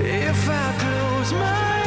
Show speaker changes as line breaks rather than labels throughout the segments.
If I close my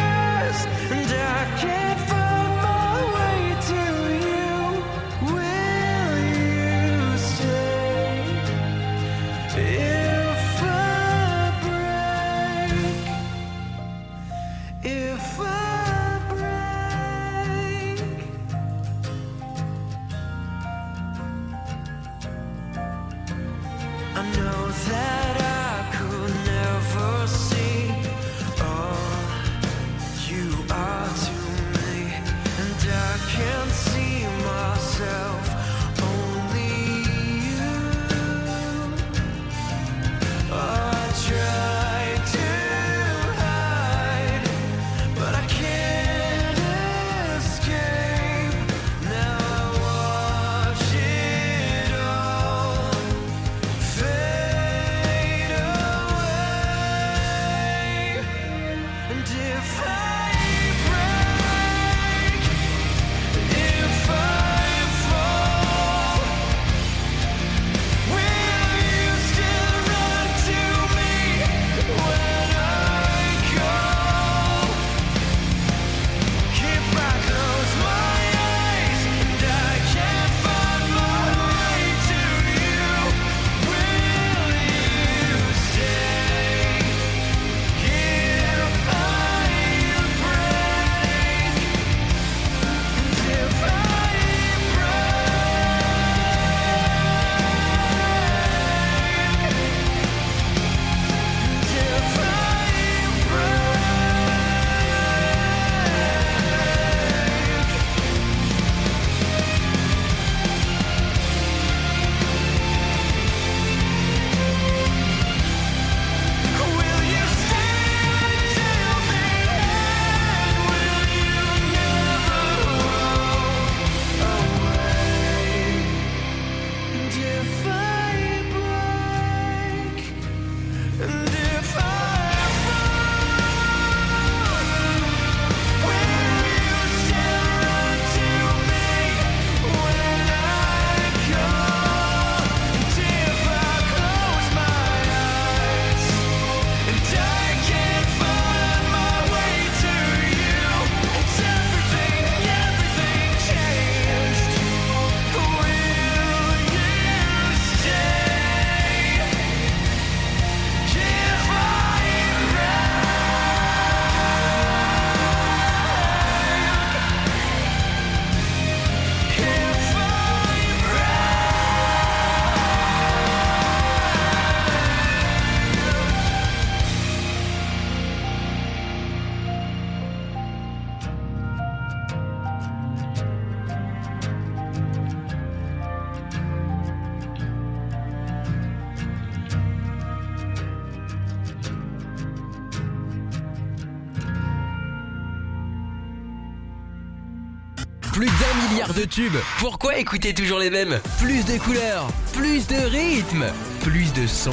de tubes. Pourquoi écouter toujours les mêmes? Plus de couleurs, plus de rythmes, plus de sons.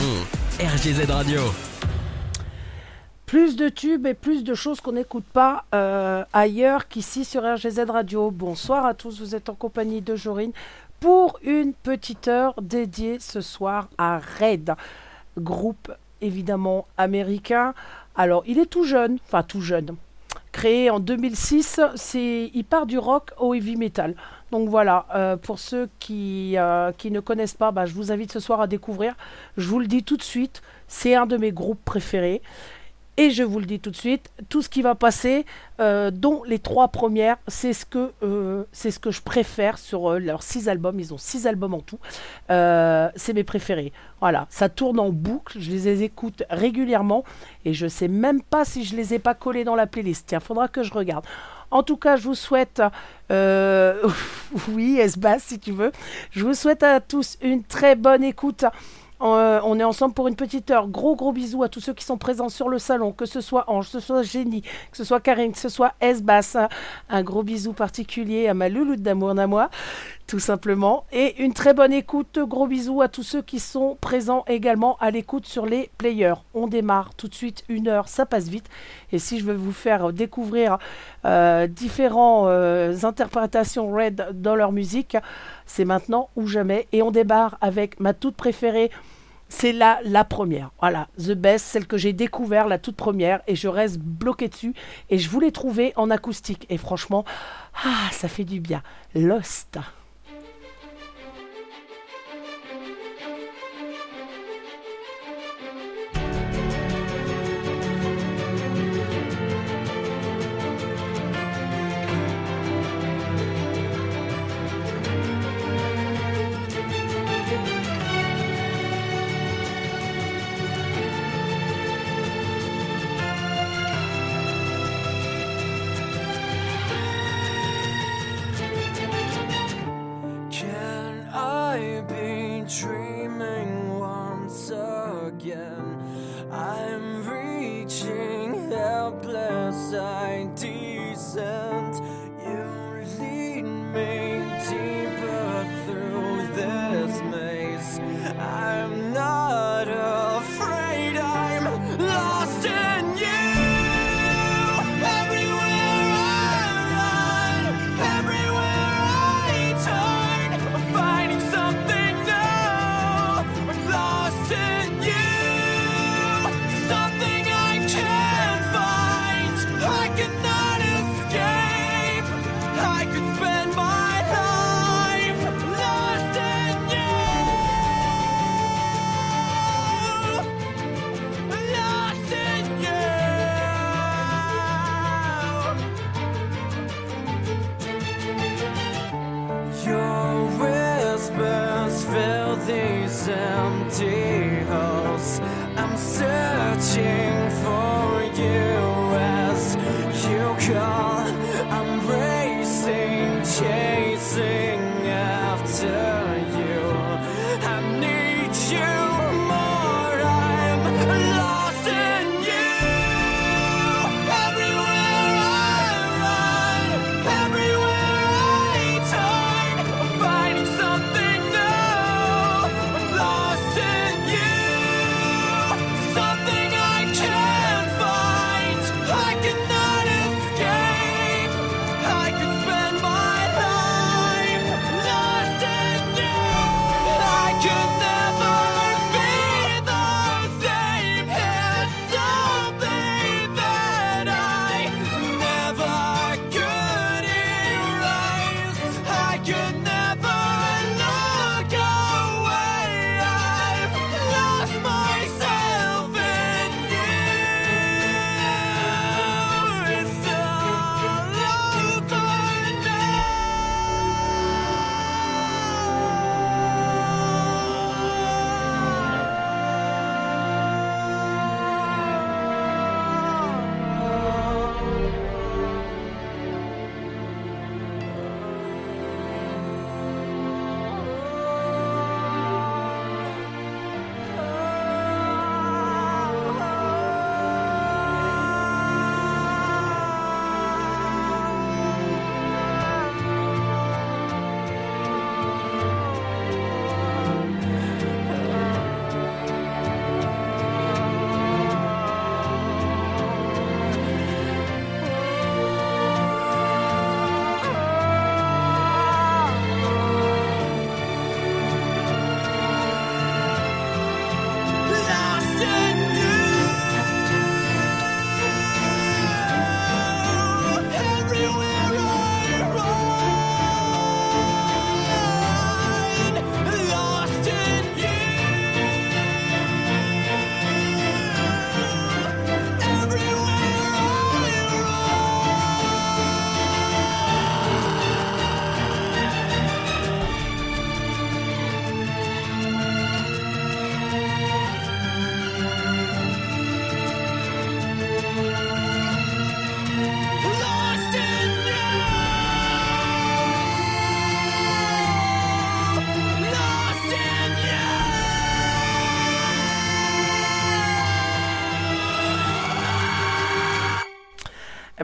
RGZ Radio.
Plus de tubes et plus de choses qu'on n'écoute pas euh, ailleurs qu'ici sur RGZ Radio. Bonsoir à tous, vous êtes en compagnie de Jorine pour une petite heure dédiée ce soir à Red, groupe évidemment américain. Alors, il est tout jeune, enfin tout jeune. Créé en 2006, c'est, il part du rock au heavy metal. Donc voilà, euh, pour ceux qui, euh, qui ne connaissent pas, bah, je vous invite ce soir à découvrir. Je vous le dis tout de suite, c'est un de mes groupes préférés.
Et je vous le dis tout de suite, tout ce qui va passer, euh, dont les trois premières, c'est ce que euh, ce que je préfère sur euh, leurs six albums. Ils ont six albums en tout. C'est mes préférés. Voilà, ça tourne en boucle. Je les écoute régulièrement et je sais même pas si je les ai pas collés dans la playlist. Tiens, faudra que je regarde. En tout cas, je vous souhaite, oui, S-Bass si tu veux, je vous souhaite à tous une très bonne écoute. Euh, on est ensemble pour une petite heure. Gros gros bisous à tous ceux qui sont présents sur le salon, que ce soit Ange, que ce soit Génie, que ce soit Karine, que ce soit S-Bass. Un gros bisou particulier à ma louloute d'amour à tout simplement. Et une très bonne écoute. Gros bisous à tous ceux qui sont présents également à l'écoute sur les players. On démarre tout de suite une heure, ça passe vite. Et si je veux vous faire découvrir euh, différentes euh, interprétations Red dans leur musique, c'est maintenant ou jamais. Et on démarre avec ma toute préférée. C'est la, la première, voilà, The Best, celle que j'ai découvert, la toute première, et je reste bloqué dessus, et je voulais trouver en acoustique, et franchement, ah, ça fait du bien. Lost.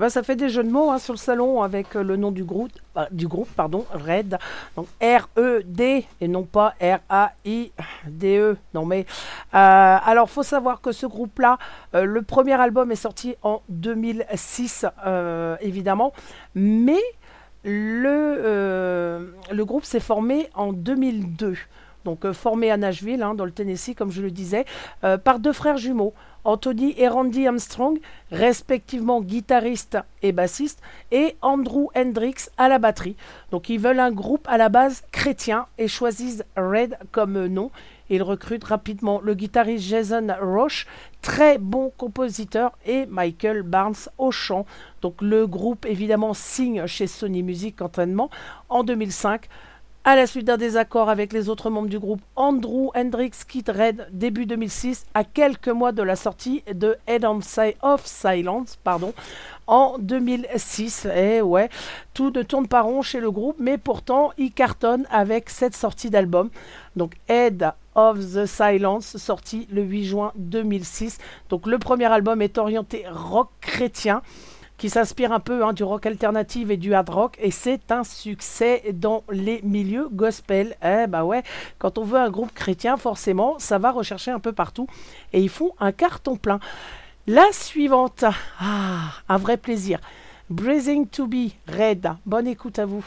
Ben, ça fait des jeux de mots hein, sur le salon avec euh, le nom du groupe, euh, du groupe pardon, Red. Donc R-E-D et non pas R-A-I-D-E. Non mais. euh, alors, faut savoir que ce groupe-là, le premier album est sorti en 2006, euh, évidemment. Mais le, groupe s'est formé en 2002. Donc, formé à Nashville, hein, dans le Tennessee, comme je le disais, par deux frères jumeaux. Anthony et Randy Armstrong, respectivement guitaristes et bassistes, et Andrew Hendrix à la batterie. Donc ils veulent un groupe à la base chrétien et choisissent Red comme nom. Ils recrutent rapidement le guitariste Jason Roche, très bon compositeur, et Michael Barnes au chant. Donc le groupe évidemment signe chez Sony Music Entraînement en 2005. À la suite d'un désaccord avec les autres membres du groupe, Andrew Hendrix quitte Red début 2006, à quelques mois de la sortie de Head of Silence pardon, en 2006. Et ouais, tout ne tourne pas rond chez le groupe, mais pourtant, il cartonne avec cette sortie d'album. Donc Head of the Silence, sorti le 8 juin 2006. Donc le premier album est orienté rock chrétien qui s'inspire un peu hein, du rock alternatif et du hard rock, et c'est un succès dans les milieux gospel. Eh bah ouais, quand on veut un groupe chrétien, forcément, ça va rechercher un peu partout, et ils font un carton plein. La suivante, ah, un vrai plaisir. Breathing to be Red. Bonne écoute à vous.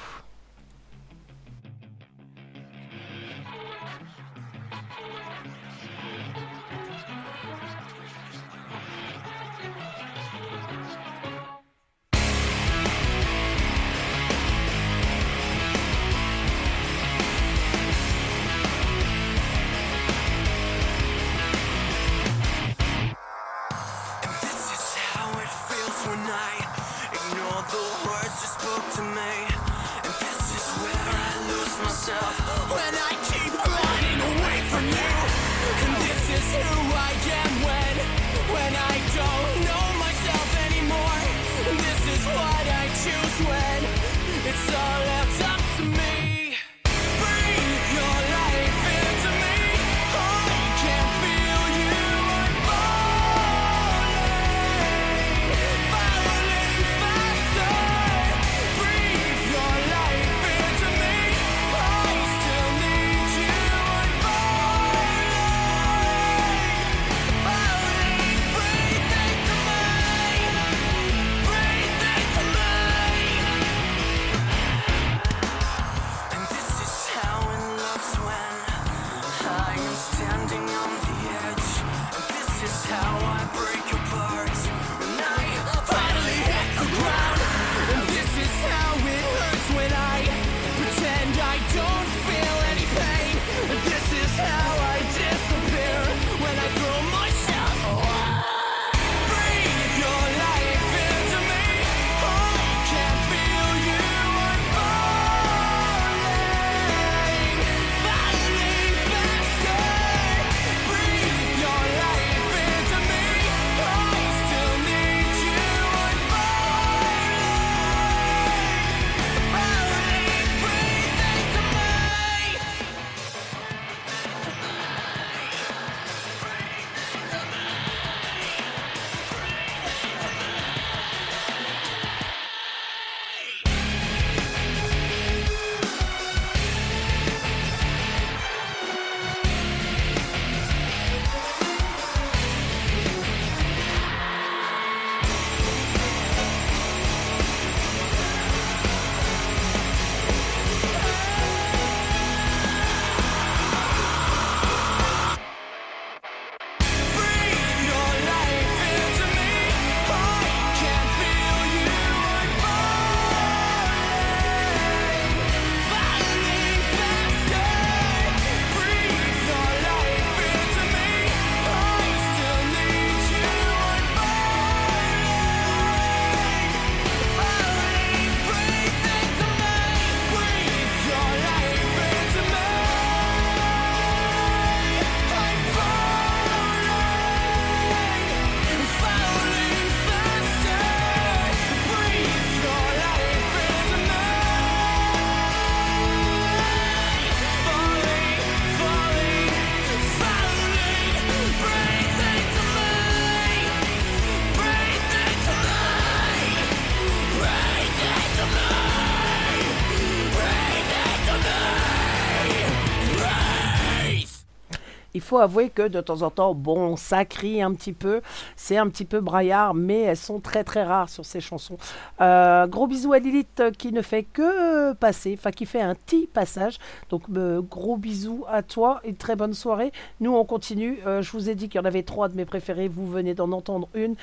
faut avouer que de temps en temps, bon, ça crie un petit peu, c'est un petit peu braillard, mais elles sont très très rares sur ces chansons. Euh, gros bisous à Lilith euh, qui ne fait que passer, enfin qui fait un petit passage. Donc euh, gros bisous à toi et très bonne soirée. Nous on continue. Je vous ai dit qu'il y en avait trois de mes préférés. Vous venez d'en entendre une.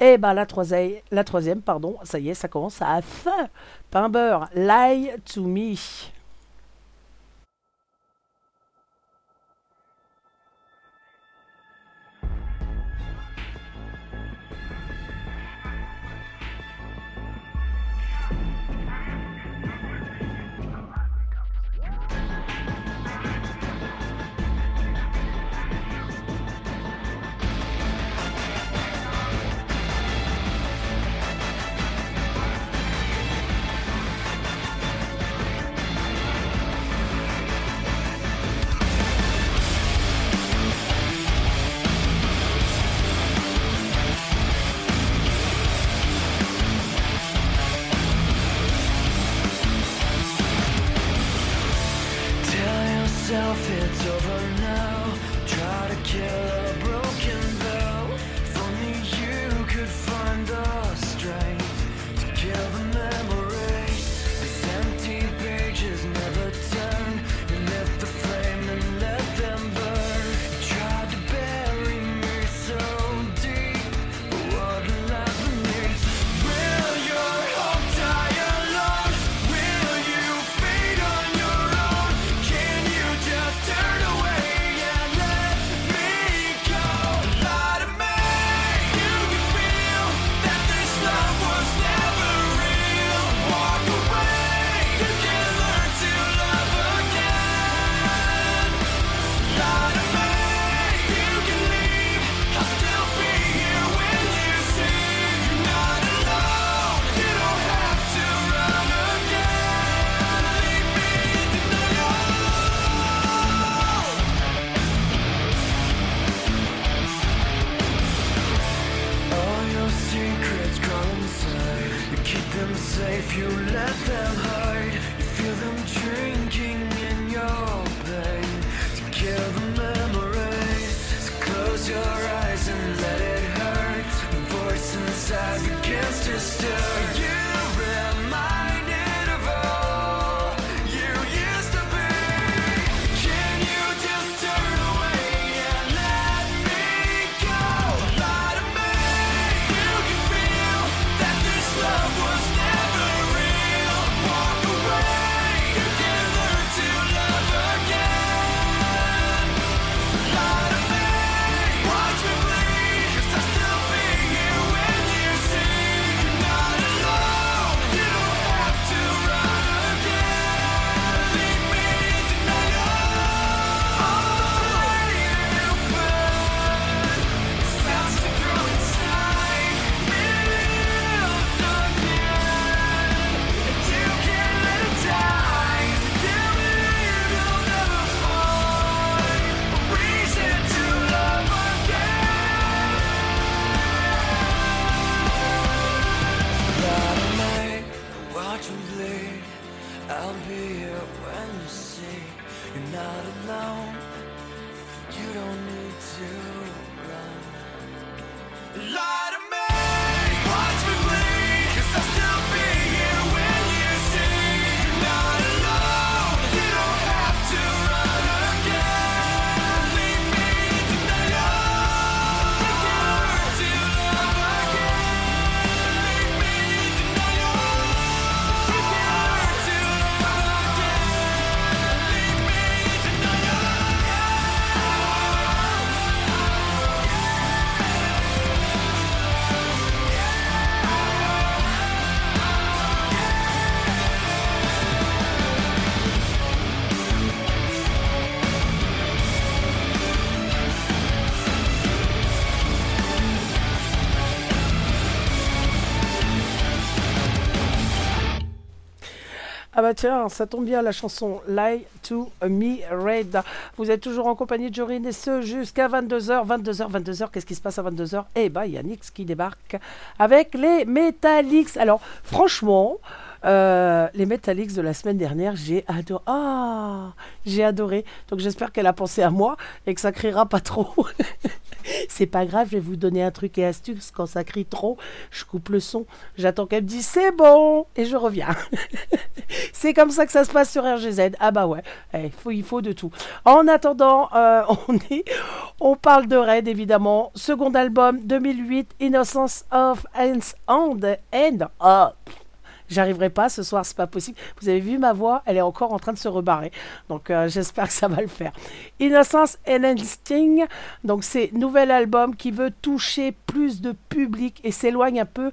Et ben la troisième, la troisième, pardon. Ça y est, ça commence à fin. Pain beurre. Lie to me. Bah tiens, ça tombe bien la chanson Lie to Me Red. Vous êtes toujours en compagnie de Jorine et ce jusqu'à 22h. 22h, 22h, qu'est-ce qui se passe à 22h Eh bah, ben, Yannix qui débarque avec les Metallics. Alors, franchement.
Euh, les Metallics de la semaine dernière, j'ai adoré. Ah, j'ai adoré. Donc j'espère qu'elle a pensé à moi et que ça criera pas trop. c'est pas grave, je vais vous donner un truc et astuce. Quand ça crie trop, je coupe le son. J'attends qu'elle me dise c'est bon et je reviens. c'est comme ça que ça se passe sur RGZ. Ah bah ouais, eh, faut, il faut de tout. En attendant, euh, on, est, on parle de Red évidemment. Second album 2008, Innocence of Hands and End Up. J'arriverai pas ce soir, c'est pas possible. Vous avez vu ma voix, elle est encore en train de se rebarrer. Donc euh, j'espère que ça va le faire. Innocence and Instinct, donc c'est nouvel album qui veut toucher plus de public et s'éloigne un peu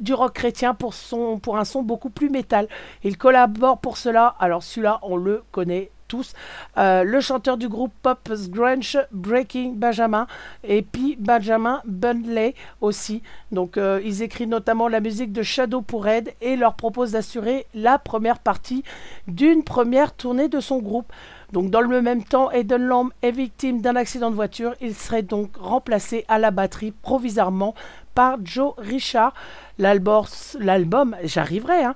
du rock chrétien pour, son, pour un son beaucoup plus métal. Il collabore pour cela. Alors celui-là, on le connaît tous. Euh, le chanteur du groupe pop grunge Breaking Benjamin et puis Benjamin Bundley aussi. Donc euh, ils écrivent notamment la musique de Shadow pour Red et leur proposent d'assurer la première partie d'une première tournée de son groupe. Donc dans le même temps, Eden Lamb est victime d'un accident de voiture. Il serait donc remplacé à la batterie provisoirement par Joe Richard. L'album, j'arriverai, hein,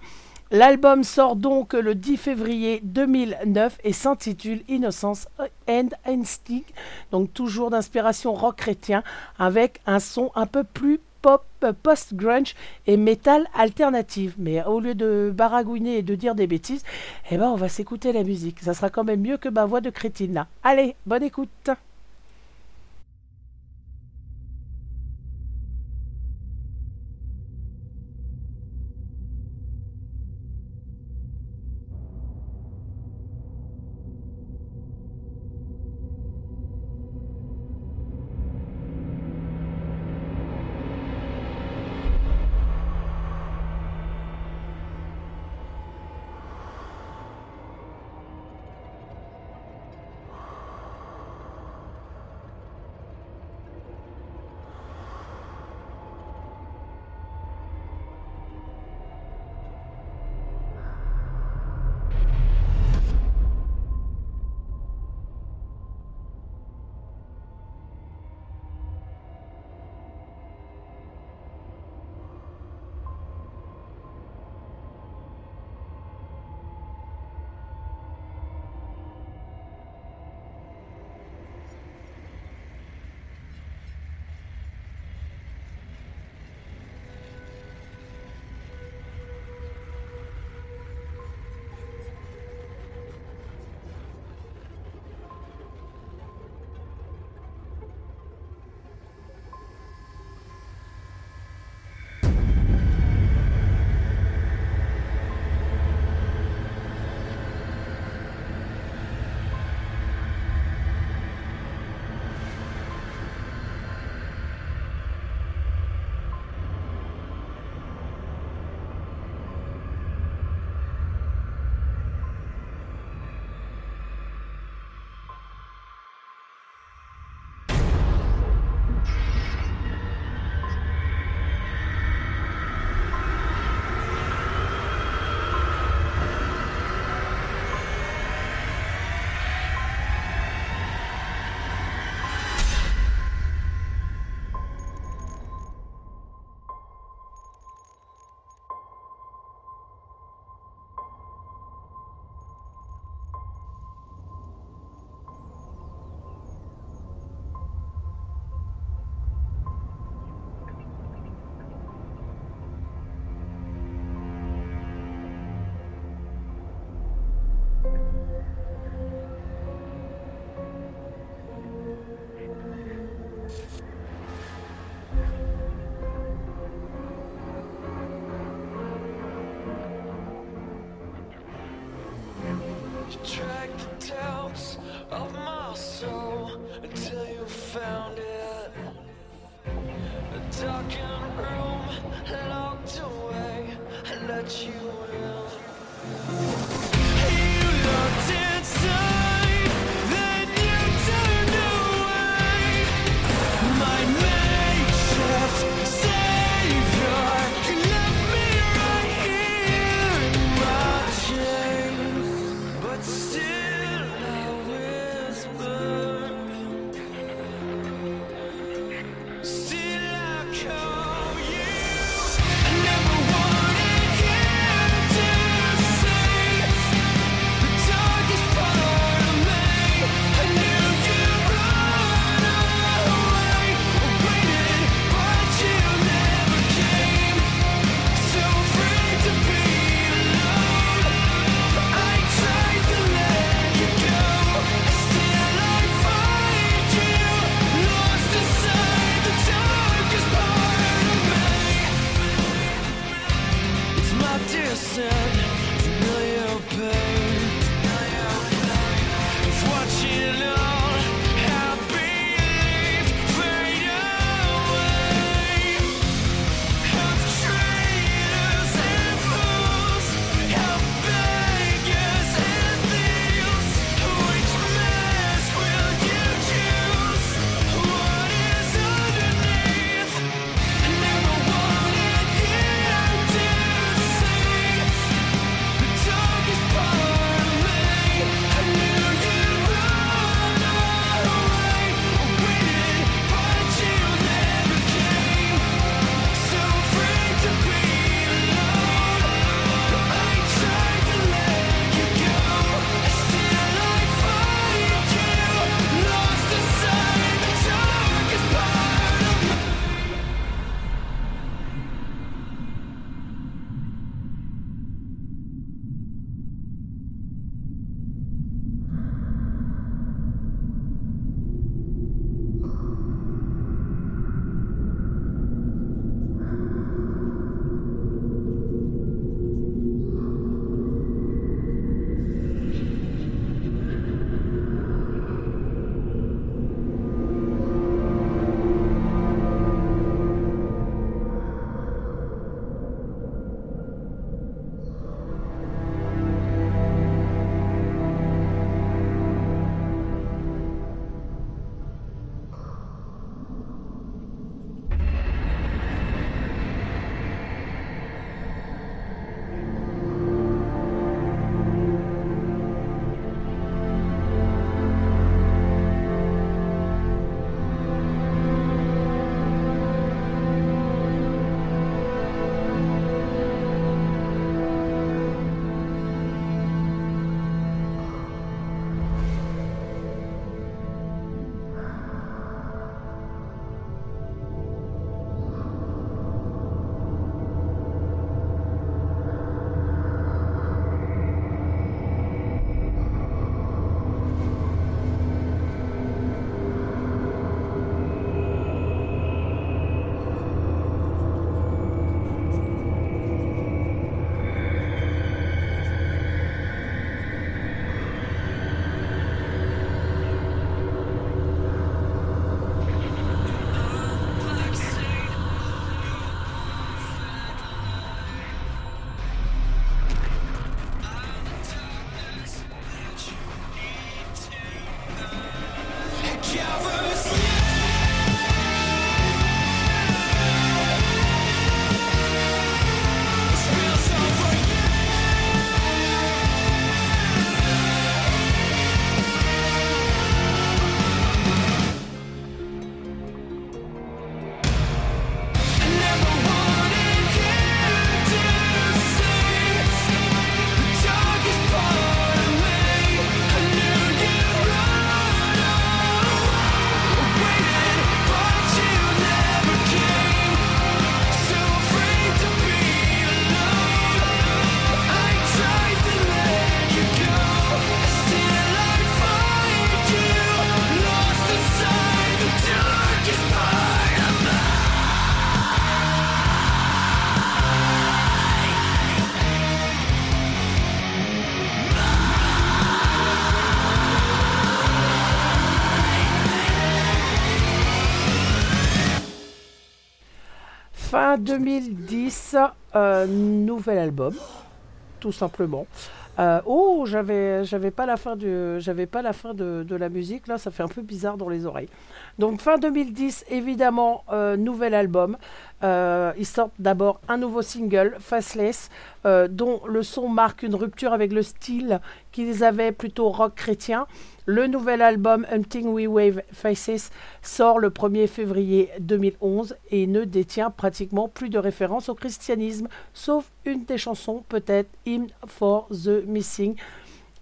L'album sort donc le 10 février 2009 et s'intitule Innocence and Instinct, donc toujours d'inspiration rock chrétien avec un son un peu plus pop, post-grunge et metal alternative. Mais au lieu de baragouiner et de dire des bêtises, eh ben on va s'écouter la musique. Ça sera quand même mieux que ma voix de crétine là. Allez, bonne écoute. 2010, euh, nouvel album, tout simplement. Euh, oh, j'avais, pas la fin de, j'avais pas la fin de, la musique. Là, ça fait un peu bizarre dans les oreilles. Donc fin 2010, évidemment, euh, nouvel album. Ils sortent d'abord un nouveau single, Faceless, dont le son marque une rupture avec le style qu'ils avaient plutôt rock chrétien. Le nouvel album Hunting We Wave Faces sort le 1er février 2011 et ne détient pratiquement plus de références au christianisme, sauf une des chansons, peut-être Hymn for the Missing,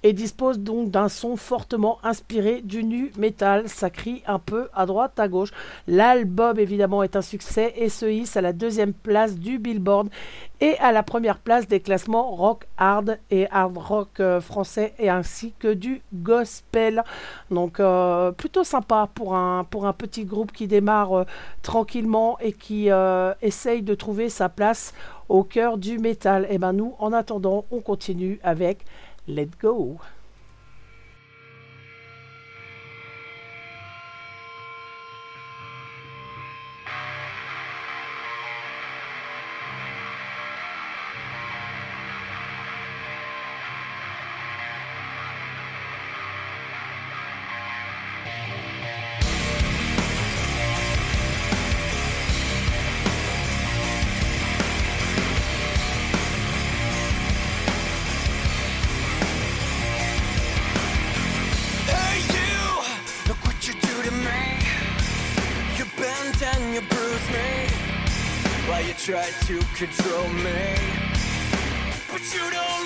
et dispose donc d'un son fortement inspiré du nu metal. Ça crie un peu à droite, à gauche. L'album évidemment est un succès et se hisse à la deuxième place du Billboard et à la première place des classements rock hard et hard rock euh, français et ainsi que du gospel. Donc euh, plutôt sympa pour un, pour un petit groupe qui démarre euh, tranquillement et qui essaye de trouver sa place au cœur du métal. Et ben nous, en attendant, on continue avec Let Go.
Me while you try to control me. But you don't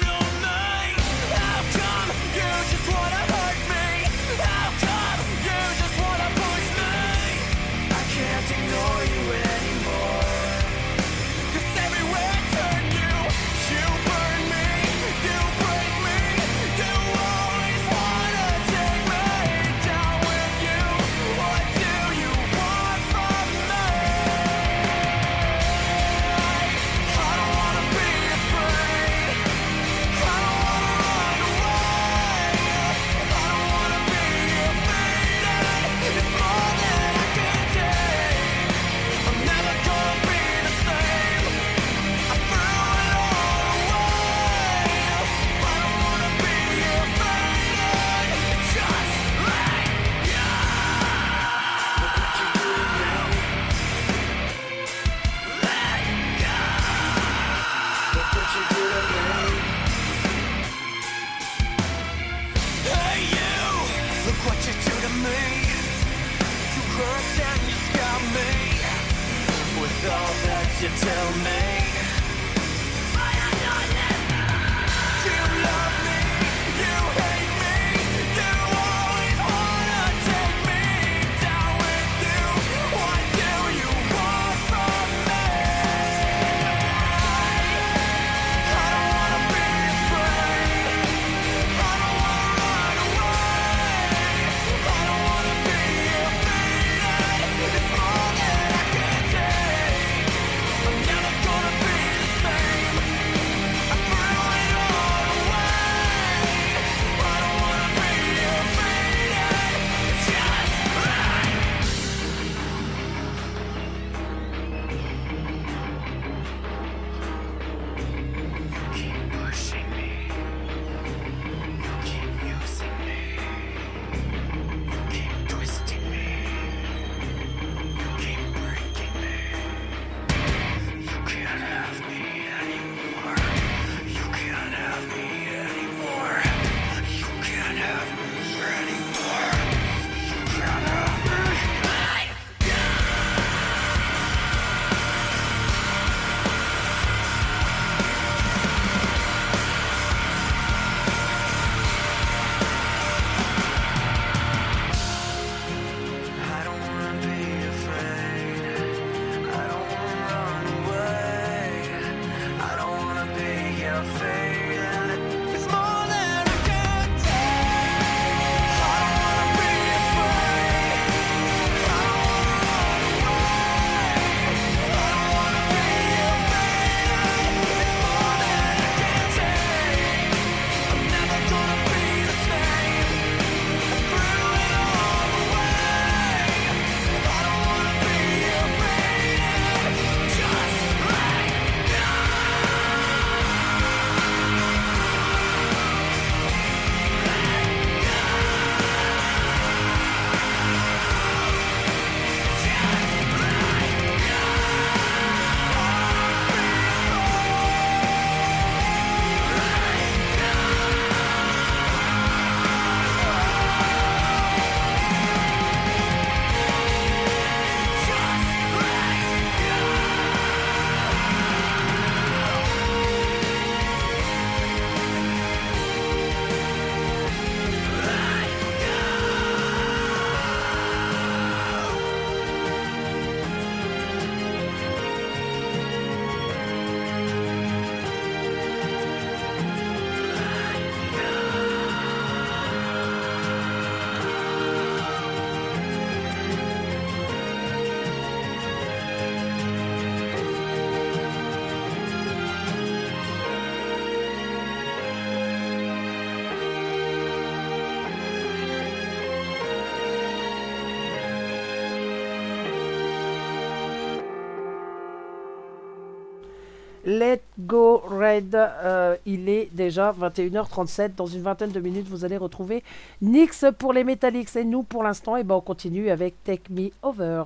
Let's Go Red. Euh, il est déjà 21h37. Dans une vingtaine de minutes, vous allez retrouver Nix pour les Metallics. Et nous, pour l'instant, eh ben, on continue avec Take Me Over.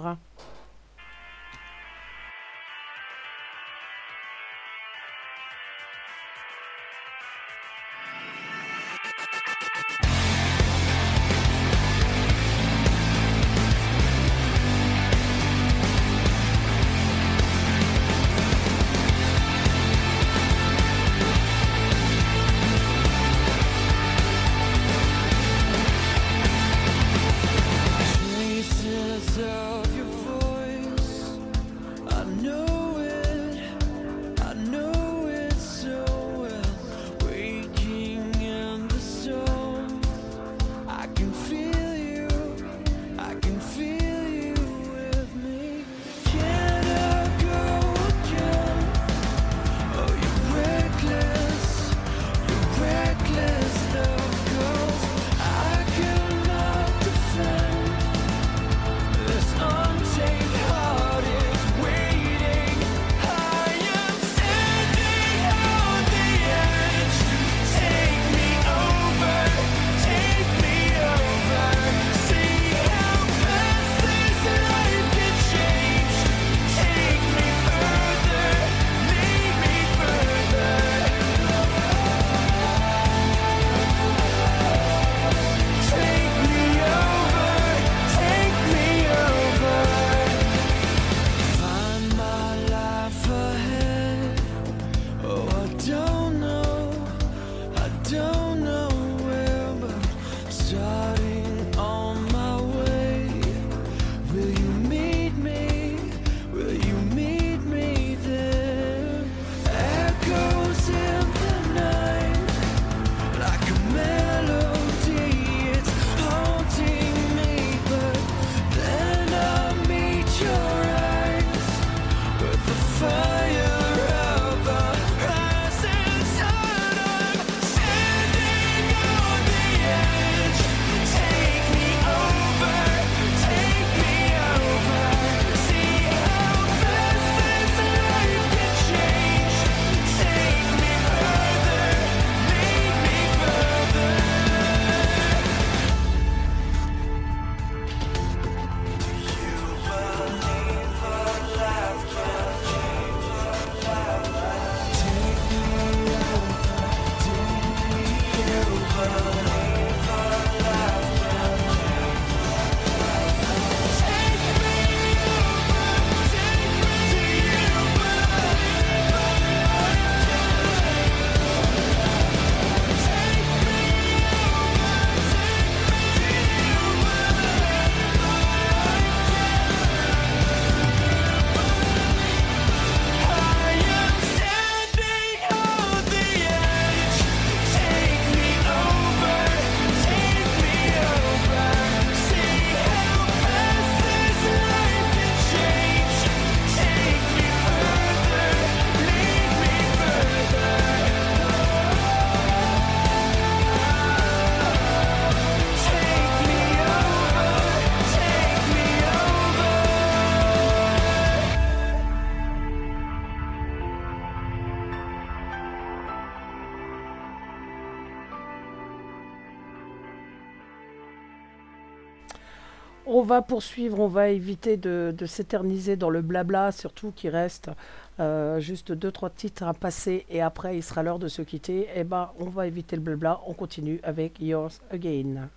On
va poursuivre, on va éviter de, s'éterniser dans le blabla, surtout qu'il reste euh, juste deux, trois titres à passer et après il sera l'heure de se quitter. Et ben, on va éviter le blabla, on continue avec Yours Again.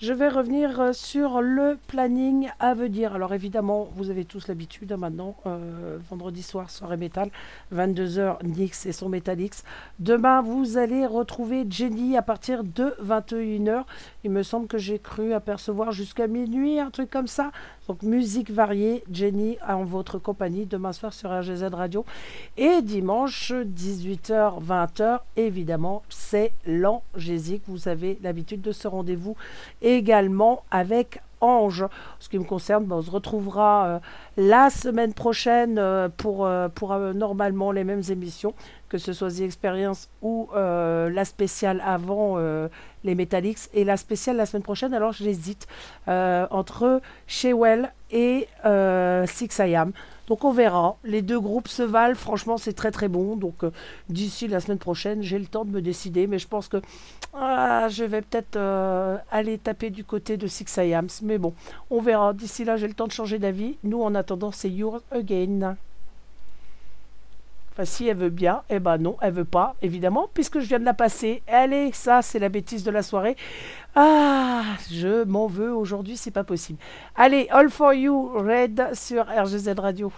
Je vais revenir euh, sur le planning à venir. Alors évidemment, vous avez tous l'habitude hein, maintenant. euh, vendredi soir, soirée métal, 22h, Nix et son Metalix. Demain, vous allez retrouver Jenny à partir de 21h. Il me semble que j'ai cru apercevoir jusqu'à minuit, un truc comme ça. Donc musique variée, Jenny en votre compagnie demain soir sur RGZ Radio. Et dimanche, 18h, 20h, évidemment, c'est l'Angésique. Vous avez l'habitude de ce rendez-vous également avec Ange. Ce qui me concerne, ben, on se retrouvera euh, la semaine prochaine euh, pour, euh, pour normalement les mêmes émissions, que ce soit The Experience ou la spéciale avant les Metallics et la spéciale la semaine prochaine. Alors j'hésite entre Shewell et Six I Am. Donc on verra. Les deux groupes se valent. Franchement, c'est très très bon. Donc euh, d'ici la semaine prochaine, j'ai le temps de me décider. Mais je pense que ah, je vais peut-être euh, aller taper du côté de Six I Ams. Mais bon, on verra. D'ici là, j'ai le temps de changer d'avis. Nous, en attendant, c'est Yours Again. Enfin, si elle veut bien, eh ben non, elle veut pas, évidemment, puisque je viens de la passer. Allez, ça, c'est la bêtise de la soirée. Ah, je m'en veux aujourd'hui, c'est pas possible. Allez, All for You, Red sur RGZ Radio.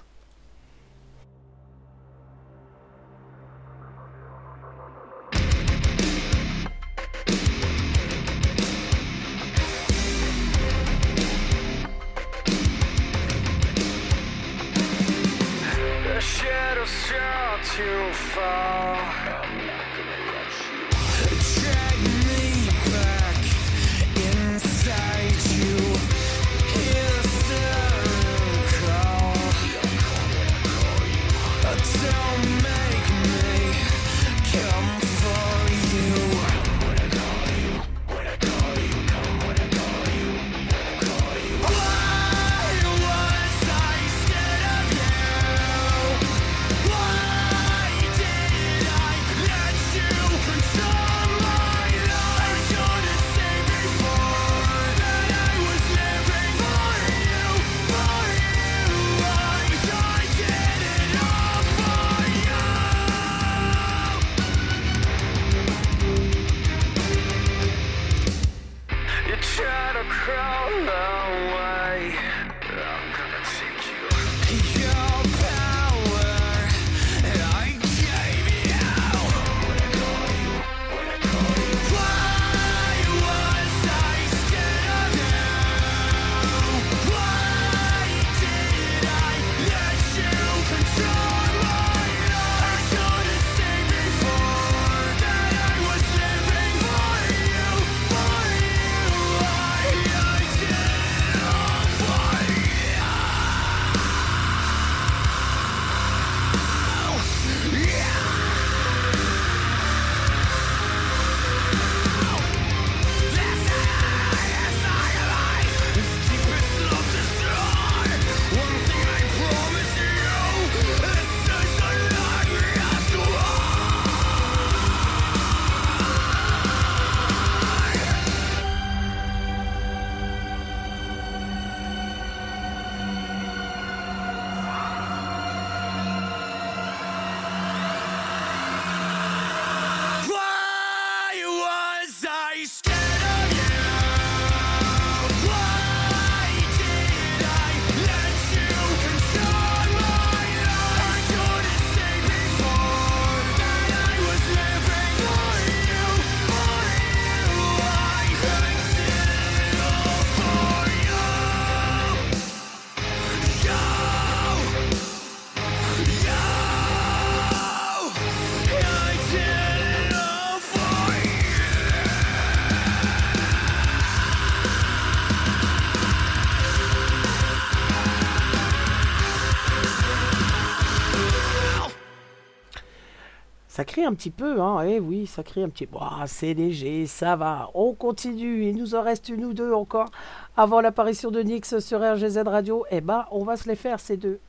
un petit peu, hein, eh oui, ça crée un petit peu. C'est léger, ça va, on continue, il nous en reste une ou deux encore avant l'apparition de Nix sur RGZ Radio. Eh ben, on va se les faire ces deux.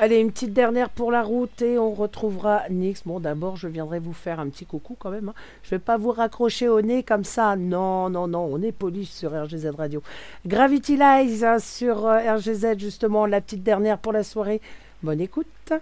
Allez, une petite dernière pour la route et on retrouvera Nix. Bon, d'abord, je viendrai vous faire un petit coucou quand même. Hein. Je ne vais pas vous raccrocher au nez comme ça. Non, non, non, on est poli sur RGZ Radio. Gravity Lies hein, sur euh, RGZ, justement, la petite dernière pour la soirée. Bonne écoute.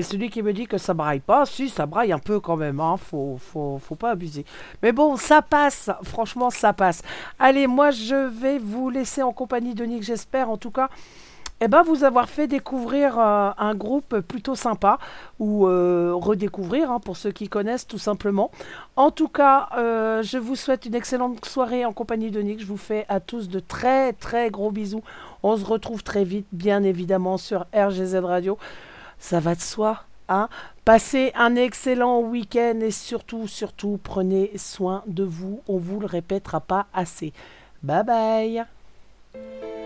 Et celui qui me dit que ça braille pas, si, ça braille un peu quand même, hein. Faut, faut, faut pas abuser. Mais bon, ça passe. Franchement, ça passe. Allez, moi, je vais vous laisser en compagnie de Nick, j'espère, en tout cas. Eh ben, vous avoir fait découvrir euh, un groupe plutôt sympa, ou euh, redécouvrir, hein, pour ceux qui connaissent tout simplement. En tout cas, euh, je vous souhaite une excellente soirée en compagnie de Nick. Je vous fais à tous de très très gros bisous. On se retrouve très vite, bien évidemment, sur RGZ Radio. Ça va de soi. Hein Passez un excellent week-end et surtout, surtout, prenez soin de vous. On vous le répétera pas assez. Bye bye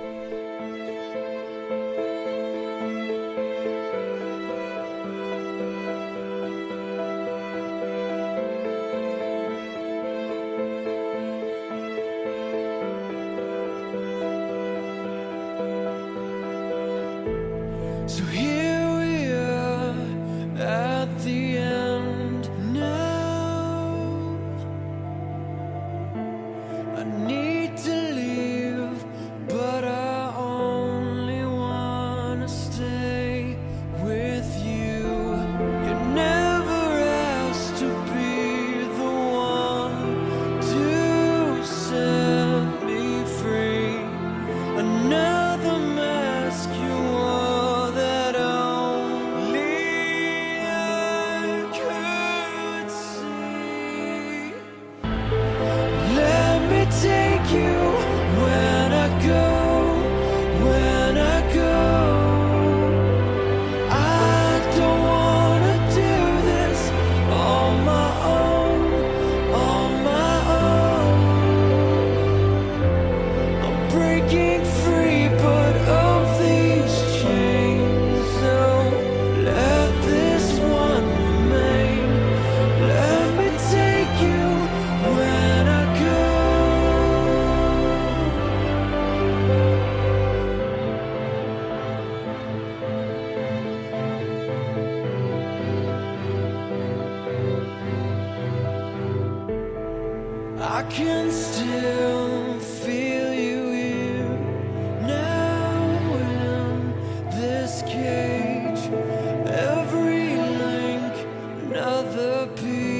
see.